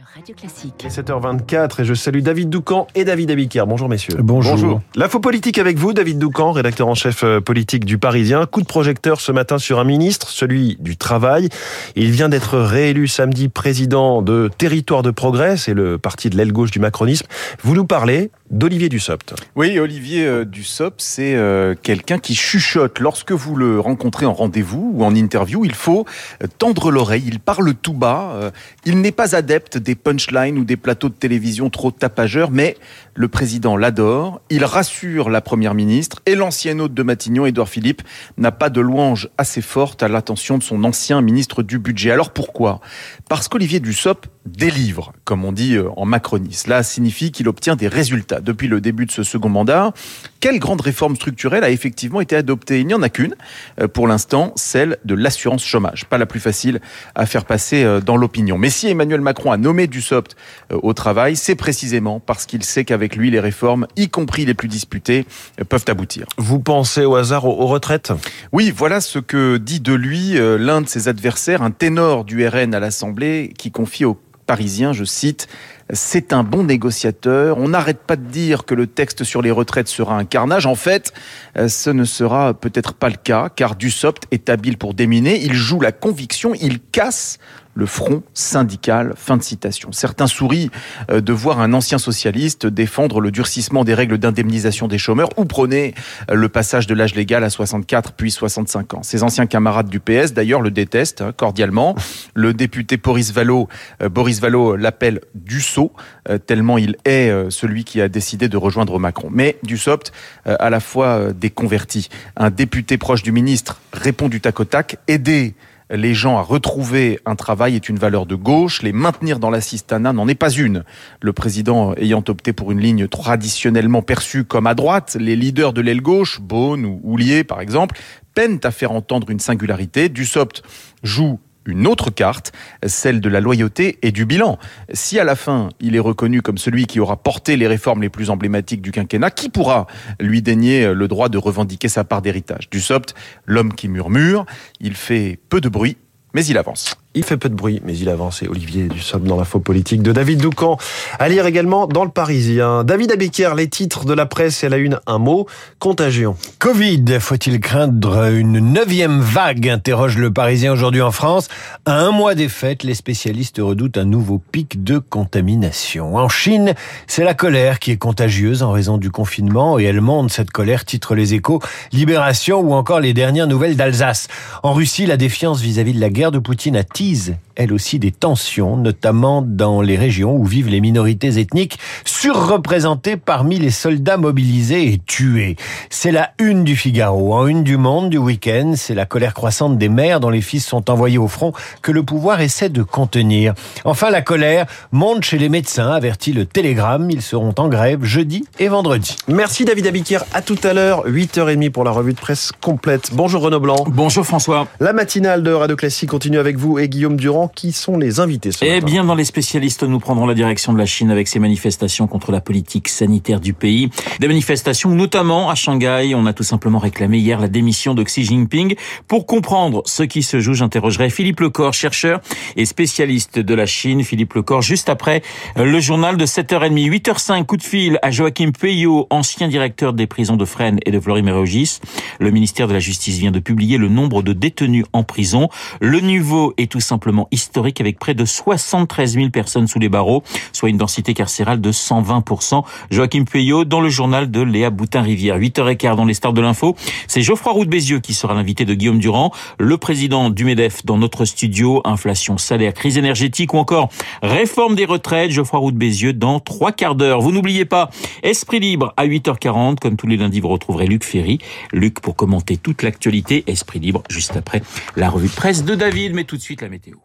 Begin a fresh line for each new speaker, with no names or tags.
sur Radio Classique.
7h24 et je salue David Doucan et David Abiker. Bonjour messieurs.
Bonjour.
L'info politique avec vous, David Doucan, rédacteur en chef euh, politique du Parisien. Coup de projecteur ce matin sur un ministre, celui du Travail. Il vient d'être réélu samedi président de Territoire de Progrès, c'est le parti de l'aile gauche du macronisme. Vous nous parlez d'Olivier Dussopt.
Oui, Olivier euh, Dussopt, c'est euh, quelqu'un qui chuchote. Lorsque vous le rencontrez en rendez-vous ou en interview, il faut tendre l'oreille. Il parle tout bas. Il n'est pas adepte des punchlines ou des plateaux de télévision trop tapageurs, mais le président l'adore. Il rassure la première ministre et l'ancien hôte de Matignon, Édouard Philippe, n'a pas de louange assez forte à l'attention de son ancien ministre du budget. Alors pourquoi? Parce qu'Olivier Dussopt délivre, comme on dit en Macronie. Cela signifie qu'il obtient des résultats depuis le début de ce second mandat. Quelle grande réforme structurelle a effectivement été adoptée? Il n'y en a qu'une, euh, pour l'instant, celle de l'assurance chômage. Pas la plus facile à faire passer euh, dans l'opinion. Mais si Emmanuel Macron a nommé Dussopt euh, au travail, c'est précisément parce qu'il sait qu'avec lui, les réformes, y compris les plus disputées, peuvent aboutir.
Vous pensez au hasard aux retraites?
Oui, voilà ce que dit de lui l'un de ses adversaires, un ténor du RN à l'Assemblée, qui confie aux Parisiens, je cite, c'est un bon négociateur. On n'arrête pas de dire que le texte sur les retraites sera un carnage. En fait, euh, ce ne sera peut-être pas le cas, car Dussopt est habile pour déminer. Il joue la conviction, il casse le front syndical. Fin de citation. Certains sourient euh, de voir un ancien socialiste défendre le durcissement des règles d'indemnisation des chômeurs ou prôner euh, le passage de l'âge légal à 64 puis 65 ans. Ses anciens camarades du PS, d'ailleurs, le détestent hein, cordialement. Le député Boris Vallot, Boris Vallot l'appelle Dussault euh, tellement il est euh, celui qui a décidé de rejoindre Macron. Mais Dussopt, euh, à la fois déconverti, un député proche du ministre répond du tac au tac, aider les gens à retrouver un travail est une valeur de gauche, les maintenir dans l'assistanat n'en est pas une. Le président ayant opté pour une ligne traditionnellement perçue comme à droite, les leaders de l'aile gauche, Beaune ou Houlier par exemple, peinent à faire entendre une singularité. Dussopt joue une autre carte, celle de la loyauté et du bilan. Si à la fin, il est reconnu comme celui qui aura porté les réformes les plus emblématiques du quinquennat, qui pourra lui dénier le droit de revendiquer sa part d'héritage? Du Sopt, l'homme qui murmure, il fait peu de bruit, mais il avance.
Il fait peu de bruit, mais il avance. Et Olivier Dussopt dans l'info politique de David Doucan. À lire également dans le Parisien. David Abiker, les titres de la presse et la une, un mot, contagion.
Covid, faut-il craindre une neuvième vague interroge le Parisien aujourd'hui en France. À un mois des fêtes, les spécialistes redoutent un nouveau pic de contamination. En Chine, c'est la colère qui est contagieuse en raison du confinement et elle monte cette colère, titre les échos, Libération ou encore les dernières nouvelles d'Alsace. En Russie, la défiance vis-à-vis de la guerre de Poutine a bêtise elle aussi, des tensions, notamment dans les régions où vivent les minorités ethniques surreprésentées parmi les soldats mobilisés et tués. C'est la une du Figaro. En une du Monde du week-end, c'est la colère croissante des mères dont les fils sont envoyés au front que le pouvoir essaie de contenir. Enfin, la colère monte chez les médecins, avertit le Télégramme. Ils seront en grève jeudi et vendredi.
Merci David Abiquière. À tout à l'heure, 8h30 pour la revue de presse complète. Bonjour Renaud Blanc.
Bonjour François.
La matinale de Radio Classique continue avec vous et Guillaume Durand. Qui sont les invités ce
Eh bien, dans les spécialistes, nous prendrons la direction de la Chine avec ses manifestations contre la politique sanitaire du pays. Des manifestations, notamment à Shanghai. On a tout simplement réclamé hier la démission de Xi Jinping. Pour comprendre ce qui se joue, j'interrogerai Philippe Lecor, chercheur et spécialiste de la Chine. Philippe Lecor, juste après le journal de 7h30. 8h05, coup de fil à Joachim Peyot, ancien directeur des prisons de Fresnes et de Florimérogis. Le ministère de la Justice vient de publier le nombre de détenus en prison. Le niveau est tout simplement historique avec près de 73 000 personnes sous les barreaux, soit une densité carcérale de 120%. Joachim Pueyo dans le journal de Léa Boutin-Rivière. 8h15 dans les stars de l'info. C'est Geoffroy Roux Bézieux qui sera l'invité de Guillaume Durand, le président du MEDEF dans notre studio. Inflation, salaire, crise énergétique ou encore réforme des retraites. Geoffroy Roux Bézieux dans trois quarts d'heure. Vous n'oubliez pas, Esprit Libre à 8h40. Comme tous les lundis, vous retrouverez Luc Ferry. Luc pour commenter toute l'actualité. Esprit Libre juste après la revue de presse de David. Mais tout de suite la météo.